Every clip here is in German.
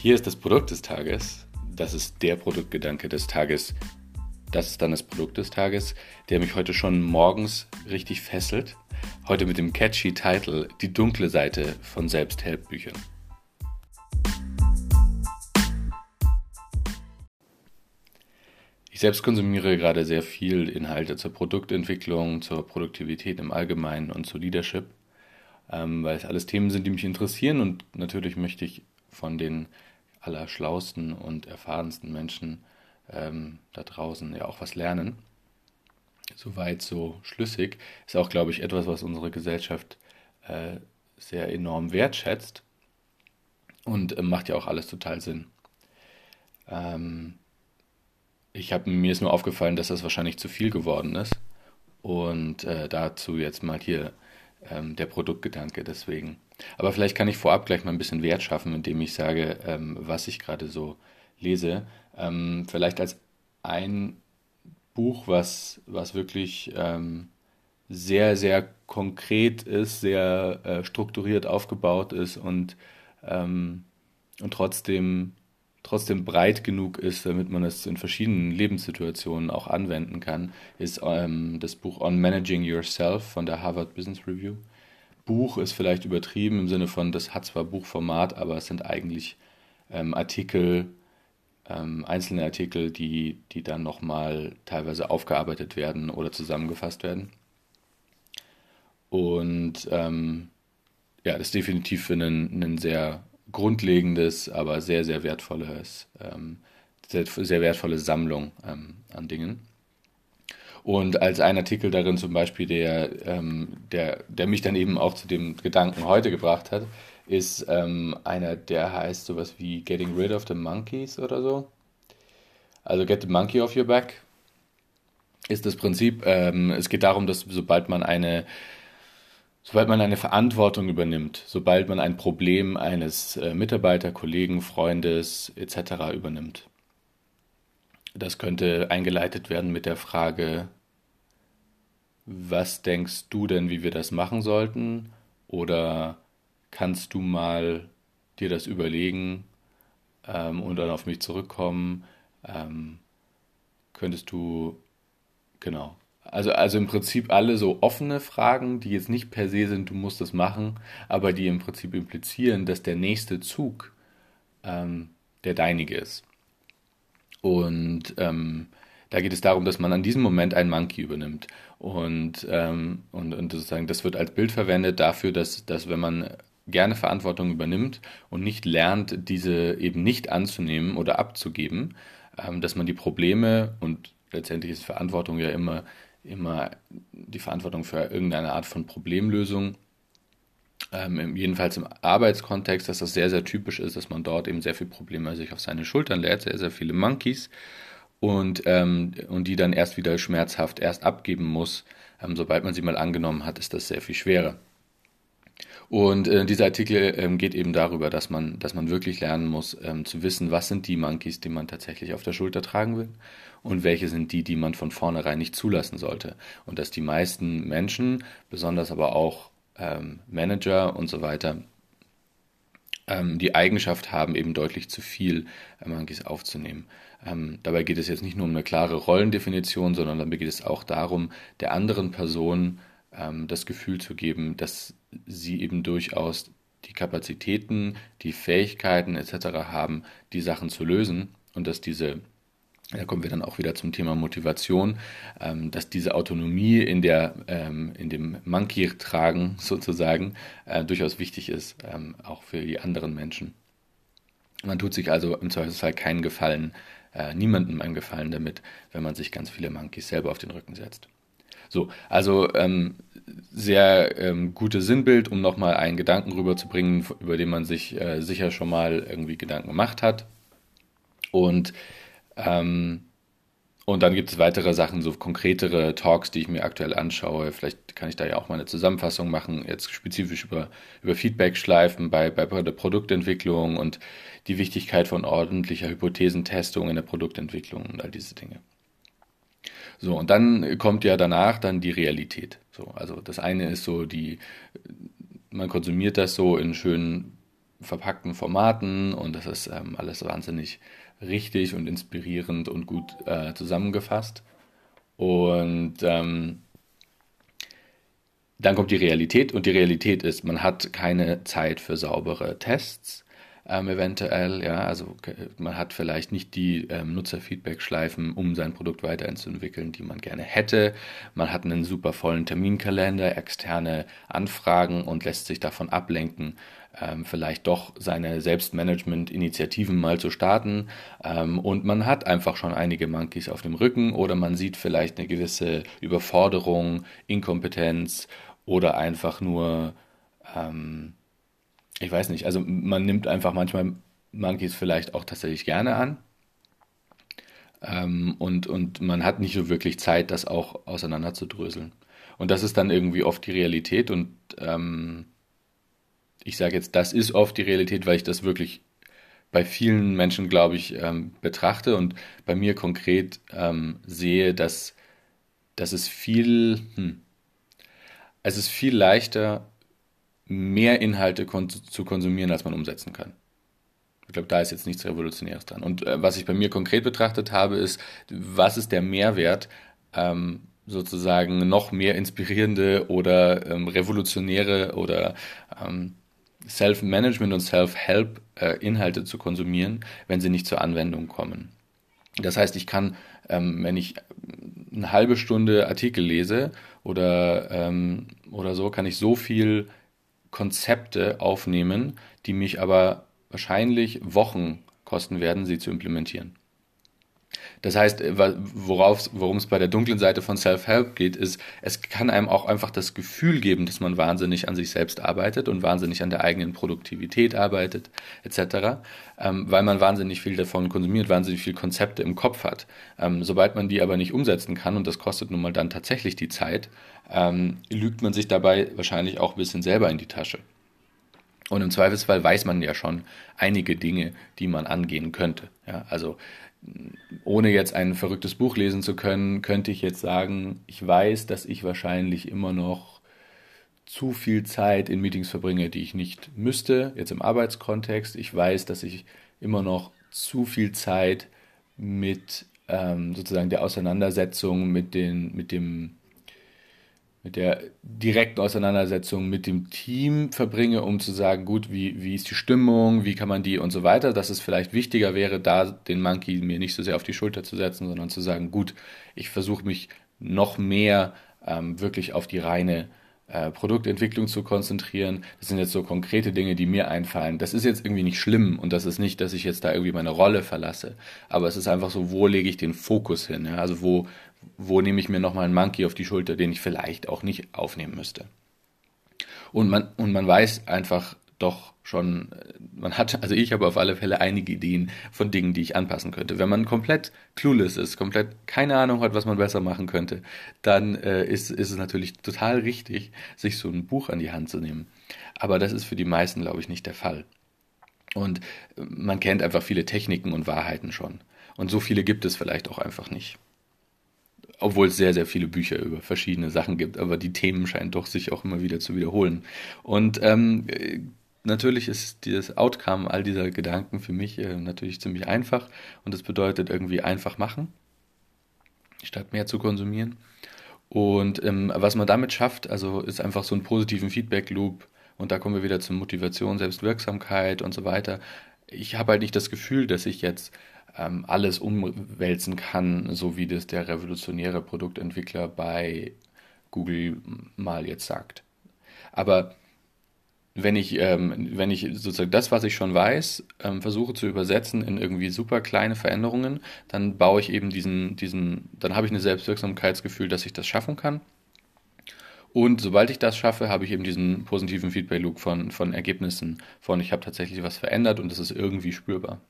Hier ist das Produkt des Tages. Das ist der Produktgedanke des Tages. Das ist dann das Produkt des Tages, der mich heute schon morgens richtig fesselt. Heute mit dem catchy Titel Die dunkle Seite von Selbsthelpbüchern. Ich selbst konsumiere gerade sehr viel Inhalte zur Produktentwicklung, zur Produktivität im Allgemeinen und zu Leadership, ähm, weil es alles Themen sind, die mich interessieren und natürlich möchte ich von den allerschlausten und erfahrensten Menschen ähm, da draußen ja auch was lernen. Soweit so schlüssig. Ist auch, glaube ich, etwas, was unsere Gesellschaft äh, sehr enorm wertschätzt und äh, macht ja auch alles total Sinn. Ähm, ich habe mir ist nur aufgefallen, dass das wahrscheinlich zu viel geworden ist und äh, dazu jetzt mal hier ähm, der Produktgedanke deswegen. Aber vielleicht kann ich vorab gleich mal ein bisschen Wert schaffen, indem ich sage, ähm, was ich gerade so lese. Ähm, vielleicht als ein Buch, was, was wirklich ähm, sehr, sehr konkret ist, sehr äh, strukturiert aufgebaut ist und, ähm, und trotzdem, trotzdem breit genug ist, damit man es in verschiedenen Lebenssituationen auch anwenden kann, ist ähm, das Buch On Managing Yourself von der Harvard Business Review. Buch ist vielleicht übertrieben im Sinne von, das hat zwar Buchformat, aber es sind eigentlich ähm, Artikel, ähm, einzelne Artikel, die, die dann nochmal teilweise aufgearbeitet werden oder zusammengefasst werden. Und ähm, ja, das ist definitiv ein, ein sehr grundlegendes, aber sehr, sehr wertvolles, ähm, sehr, sehr wertvolle Sammlung ähm, an Dingen. Und als ein Artikel darin zum Beispiel, der, ähm, der, der mich dann eben auch zu dem Gedanken heute gebracht hat, ist ähm, einer, der heißt sowas wie Getting Rid of the Monkeys oder so. Also Get the Monkey off your back ist das Prinzip. Ähm, es geht darum, dass sobald man eine Sobald man eine Verantwortung übernimmt, sobald man ein Problem eines äh, Mitarbeiter, Kollegen, Freundes etc. übernimmt, das könnte eingeleitet werden mit der Frage, was denkst du denn, wie wir das machen sollten? Oder kannst du mal dir das überlegen ähm, und dann auf mich zurückkommen? Ähm, könntest du, genau. Also, also im Prinzip alle so offene Fragen, die jetzt nicht per se sind, du musst das machen, aber die im Prinzip implizieren, dass der nächste Zug ähm, der deinige ist. Und ähm, da geht es darum, dass man an diesem Moment einen Monkey übernimmt. Und, ähm, und, und sozusagen das wird als Bild verwendet dafür, dass, dass wenn man gerne Verantwortung übernimmt und nicht lernt, diese eben nicht anzunehmen oder abzugeben, ähm, dass man die Probleme und letztendlich ist Verantwortung ja immer, immer die Verantwortung für irgendeine Art von Problemlösung. Ähm, jedenfalls im Arbeitskontext, dass das sehr, sehr typisch ist, dass man dort eben sehr viele Probleme sich auf seine Schultern lädt, sehr, sehr viele Monkeys und, ähm, und die dann erst wieder schmerzhaft erst abgeben muss. Ähm, sobald man sie mal angenommen hat, ist das sehr viel schwerer. Und äh, dieser Artikel ähm, geht eben darüber, dass man, dass man wirklich lernen muss, ähm, zu wissen, was sind die Monkeys, die man tatsächlich auf der Schulter tragen will und welche sind die, die man von vornherein nicht zulassen sollte. Und dass die meisten Menschen, besonders aber auch ähm, Manager und so weiter, ähm, die Eigenschaft haben, eben deutlich zu viel Monkeys aufzunehmen. Ähm, dabei geht es jetzt nicht nur um eine klare Rollendefinition, sondern dabei geht es auch darum, der anderen Person ähm, das Gefühl zu geben, dass sie eben durchaus die Kapazitäten, die Fähigkeiten etc. haben, die Sachen zu lösen und dass diese da kommen wir dann auch wieder zum Thema Motivation, ähm, dass diese Autonomie in, der, ähm, in dem Monkey-Tragen sozusagen äh, durchaus wichtig ist, ähm, auch für die anderen Menschen. Man tut sich also im Zweifelsfall keinen Gefallen, äh, niemandem einen Gefallen damit, wenn man sich ganz viele Monkeys selber auf den Rücken setzt. So, also ähm, sehr ähm, gutes Sinnbild, um nochmal einen Gedanken rüberzubringen, über den man sich äh, sicher schon mal irgendwie Gedanken gemacht hat. Und ähm, und dann gibt es weitere Sachen, so konkretere Talks, die ich mir aktuell anschaue. Vielleicht kann ich da ja auch mal eine Zusammenfassung machen, jetzt spezifisch über, über Feedback-Schleifen bei, bei der Produktentwicklung und die Wichtigkeit von ordentlicher Hypothesentestung in der Produktentwicklung und all diese Dinge. So, und dann kommt ja danach dann die Realität. So, also das eine ist so die, man konsumiert das so in schönen verpackten Formaten und das ist ähm, alles wahnsinnig richtig und inspirierend und gut äh, zusammengefasst. Und ähm, dann kommt die Realität und die Realität ist, man hat keine Zeit für saubere Tests ähm, eventuell. Ja, also man hat vielleicht nicht die ähm, Nutzerfeedback-Schleifen, um sein Produkt weiterzuentwickeln, die man gerne hätte. Man hat einen super vollen Terminkalender, externe Anfragen und lässt sich davon ablenken, ähm, vielleicht doch seine Selbstmanagement-Initiativen mal zu starten. Ähm, und man hat einfach schon einige Monkeys auf dem Rücken oder man sieht vielleicht eine gewisse Überforderung, Inkompetenz oder einfach nur ähm, ich weiß nicht, also man nimmt einfach manchmal Monkeys vielleicht auch tatsächlich gerne an. Ähm, und, und man hat nicht so wirklich Zeit, das auch auseinanderzudröseln. Und das ist dann irgendwie oft die Realität. Und ähm, ich sage jetzt, das ist oft die Realität, weil ich das wirklich bei vielen Menschen, glaube ich, ähm, betrachte und bei mir konkret ähm, sehe, dass, dass es viel, hm, es ist viel leichter, mehr Inhalte kon zu konsumieren, als man umsetzen kann. Ich glaube, da ist jetzt nichts Revolutionäres dran. Und äh, was ich bei mir konkret betrachtet habe, ist, was ist der Mehrwert, ähm, sozusagen noch mehr inspirierende oder ähm, revolutionäre oder ähm, Self-Management und Self-Help-Inhalte äh, zu konsumieren, wenn sie nicht zur Anwendung kommen. Das heißt, ich kann, ähm, wenn ich eine halbe Stunde Artikel lese oder, ähm, oder so, kann ich so viel Konzepte aufnehmen, die mich aber wahrscheinlich Wochen kosten werden, sie zu implementieren. Das heißt, worum es bei der dunklen Seite von Self-Help geht, ist, es kann einem auch einfach das Gefühl geben, dass man wahnsinnig an sich selbst arbeitet und wahnsinnig an der eigenen Produktivität arbeitet, etc., ähm, weil man wahnsinnig viel davon konsumiert, wahnsinnig viel Konzepte im Kopf hat. Ähm, sobald man die aber nicht umsetzen kann, und das kostet nun mal dann tatsächlich die Zeit, ähm, lügt man sich dabei wahrscheinlich auch ein bisschen selber in die Tasche. Und im Zweifelsfall weiß man ja schon einige Dinge, die man angehen könnte. Ja, also ohne jetzt ein verrücktes Buch lesen zu können, könnte ich jetzt sagen, ich weiß, dass ich wahrscheinlich immer noch zu viel Zeit in Meetings verbringe, die ich nicht müsste, jetzt im Arbeitskontext. Ich weiß, dass ich immer noch zu viel Zeit mit ähm, sozusagen der Auseinandersetzung mit, den, mit dem mit der direkten Auseinandersetzung mit dem Team verbringe, um zu sagen, gut, wie, wie ist die Stimmung, wie kann man die und so weiter, dass es vielleicht wichtiger wäre, da den Monkey mir nicht so sehr auf die Schulter zu setzen, sondern zu sagen, gut, ich versuche mich noch mehr ähm, wirklich auf die reine äh, Produktentwicklung zu konzentrieren. Das sind jetzt so konkrete Dinge, die mir einfallen. Das ist jetzt irgendwie nicht schlimm und das ist nicht, dass ich jetzt da irgendwie meine Rolle verlasse. Aber es ist einfach so, wo lege ich den Fokus hin? Ja? Also wo, wo nehme ich mir nochmal einen Monkey auf die Schulter, den ich vielleicht auch nicht aufnehmen müsste. Und man, und man weiß einfach doch schon, äh, man hat, also ich habe auf alle Fälle einige Ideen von Dingen, die ich anpassen könnte. Wenn man komplett clueless ist, komplett keine Ahnung hat, was man besser machen könnte, dann äh, ist, ist es natürlich total richtig, sich so ein Buch an die Hand zu nehmen. Aber das ist für die meisten, glaube ich, nicht der Fall. Und äh, man kennt einfach viele Techniken und Wahrheiten schon. Und so viele gibt es vielleicht auch einfach nicht obwohl es sehr, sehr viele Bücher über verschiedene Sachen gibt, aber die Themen scheinen doch sich auch immer wieder zu wiederholen. Und ähm, natürlich ist das Outcome all dieser Gedanken für mich äh, natürlich ziemlich einfach und das bedeutet irgendwie einfach machen, statt mehr zu konsumieren. Und ähm, was man damit schafft, also ist einfach so einen positiven Feedback-Loop und da kommen wir wieder zur Motivation, Selbstwirksamkeit und so weiter. Ich habe halt nicht das Gefühl, dass ich jetzt ähm, alles umwälzen kann, so wie das der revolutionäre Produktentwickler bei Google mal jetzt sagt. Aber wenn ich, ähm, wenn ich sozusagen das, was ich schon weiß, ähm, versuche zu übersetzen in irgendwie super kleine Veränderungen, dann baue ich eben diesen, diesen, dann habe ich ein Selbstwirksamkeitsgefühl, dass ich das schaffen kann. Und sobald ich das schaffe, habe ich eben diesen positiven Feedback-Loop von, von Ergebnissen, von ich habe tatsächlich was verändert und es ist irgendwie spürbar.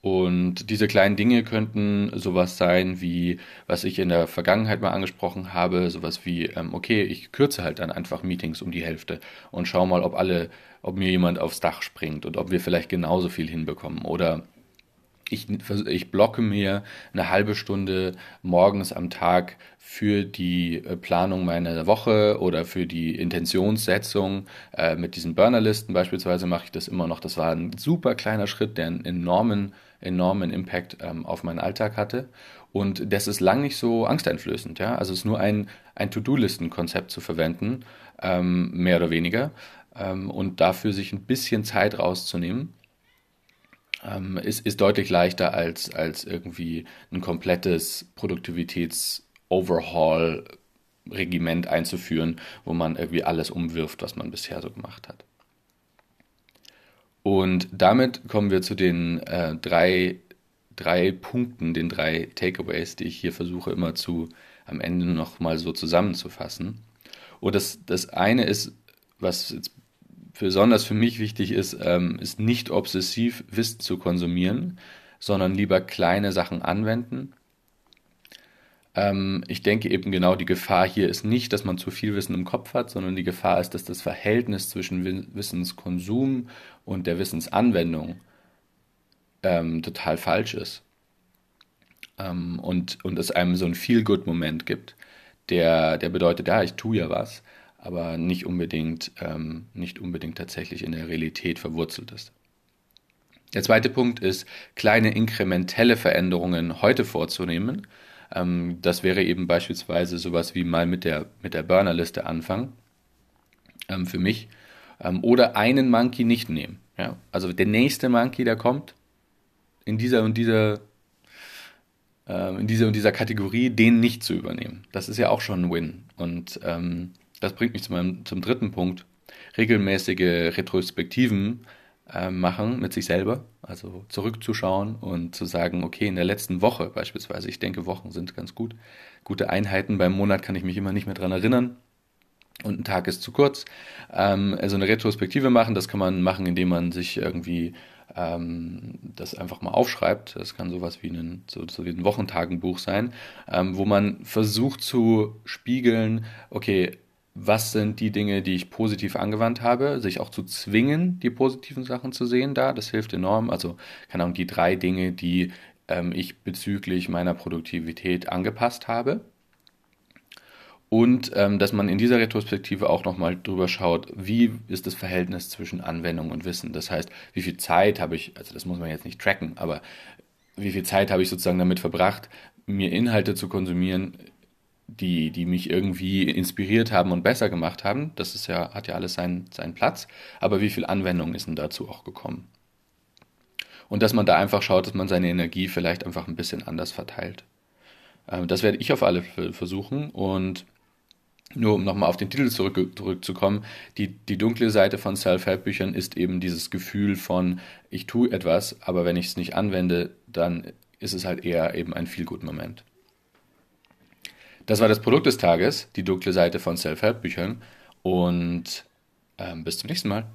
Und diese kleinen Dinge könnten sowas sein wie, was ich in der Vergangenheit mal angesprochen habe, sowas wie, ähm, okay, ich kürze halt dann einfach Meetings um die Hälfte und schau mal, ob alle, ob mir jemand aufs Dach springt und ob wir vielleicht genauso viel hinbekommen. Oder ich, ich blocke mir eine halbe Stunde morgens am Tag für die äh, Planung meiner Woche oder für die Intentionssetzung. Äh, mit diesen Burnerlisten beispielsweise mache ich das immer noch. Das war ein super kleiner Schritt, der einen enormen, enormen Impact ähm, auf meinen Alltag hatte. Und das ist lang nicht so angsteinflößend. Ja? Also es ist nur ein, ein To-Do-Listen-Konzept zu verwenden, ähm, mehr oder weniger, ähm, und dafür sich ein bisschen Zeit rauszunehmen ähm, ist, ist deutlich leichter als, als irgendwie ein komplettes Produktivitäts-Overhaul-Regiment einzuführen, wo man irgendwie alles umwirft, was man bisher so gemacht hat. Und damit kommen wir zu den äh, drei, drei Punkten, den drei Takeaways, die ich hier versuche immer zu am Ende nochmal so zusammenzufassen. Und das, das eine ist, was jetzt besonders für mich wichtig ist, ähm, ist nicht obsessiv Wissen zu konsumieren, sondern lieber kleine Sachen anwenden. Ähm, ich denke eben genau, die Gefahr hier ist nicht, dass man zu viel Wissen im Kopf hat, sondern die Gefahr ist, dass das Verhältnis zwischen Wissenskonsum und der Wissensanwendung ähm, total falsch ist. Ähm, und, und es einem so einen Feel-Good-Moment gibt, der, der bedeutet, ja, ich tue ja was aber nicht unbedingt, ähm, nicht unbedingt tatsächlich in der Realität verwurzelt ist. Der zweite Punkt ist, kleine inkrementelle Veränderungen heute vorzunehmen. Ähm, das wäre eben beispielsweise sowas wie mal mit der, mit der Burnerliste anfangen, ähm, für mich. Ähm, oder einen Monkey nicht nehmen. Ja? Also der nächste Monkey, der kommt, in dieser und dieser ähm, in dieser und dieser Kategorie, den nicht zu übernehmen. Das ist ja auch schon ein Win. Und ähm, das bringt mich zu meinem, zum dritten Punkt. Regelmäßige Retrospektiven äh, machen mit sich selber, also zurückzuschauen und zu sagen, okay, in der letzten Woche beispielsweise, ich denke, Wochen sind ganz gut, gute Einheiten, beim Monat kann ich mich immer nicht mehr dran erinnern, und ein Tag ist zu kurz. Ähm, also eine Retrospektive machen, das kann man machen, indem man sich irgendwie ähm, das einfach mal aufschreibt. Das kann sowas wie ein, so, so wie ein Wochentagenbuch sein, ähm, wo man versucht zu spiegeln, okay, was sind die Dinge, die ich positiv angewandt habe, sich auch zu zwingen, die positiven Sachen zu sehen da, das hilft enorm. Also, keine Ahnung, die drei Dinge, die ähm, ich bezüglich meiner Produktivität angepasst habe. Und ähm, dass man in dieser Retrospektive auch nochmal drüber schaut, wie ist das Verhältnis zwischen Anwendung und Wissen. Das heißt, wie viel Zeit habe ich, also das muss man jetzt nicht tracken, aber wie viel Zeit habe ich sozusagen damit verbracht, mir Inhalte zu konsumieren, die, die mich irgendwie inspiriert haben und besser gemacht haben. Das ist ja, hat ja alles seinen, seinen Platz. Aber wie viel Anwendung ist denn dazu auch gekommen? Und dass man da einfach schaut, dass man seine Energie vielleicht einfach ein bisschen anders verteilt. Ähm, das werde ich auf alle Fälle versuchen. Und nur um nochmal auf den Titel zurück, zurückzukommen, die, die dunkle Seite von Self-Help-Büchern ist eben dieses Gefühl von, ich tue etwas, aber wenn ich es nicht anwende, dann ist es halt eher eben ein Feel-Good-Moment. Das war das Produkt des Tages, die dunkle Seite von Self-Help-Büchern. Und ähm, bis zum nächsten Mal.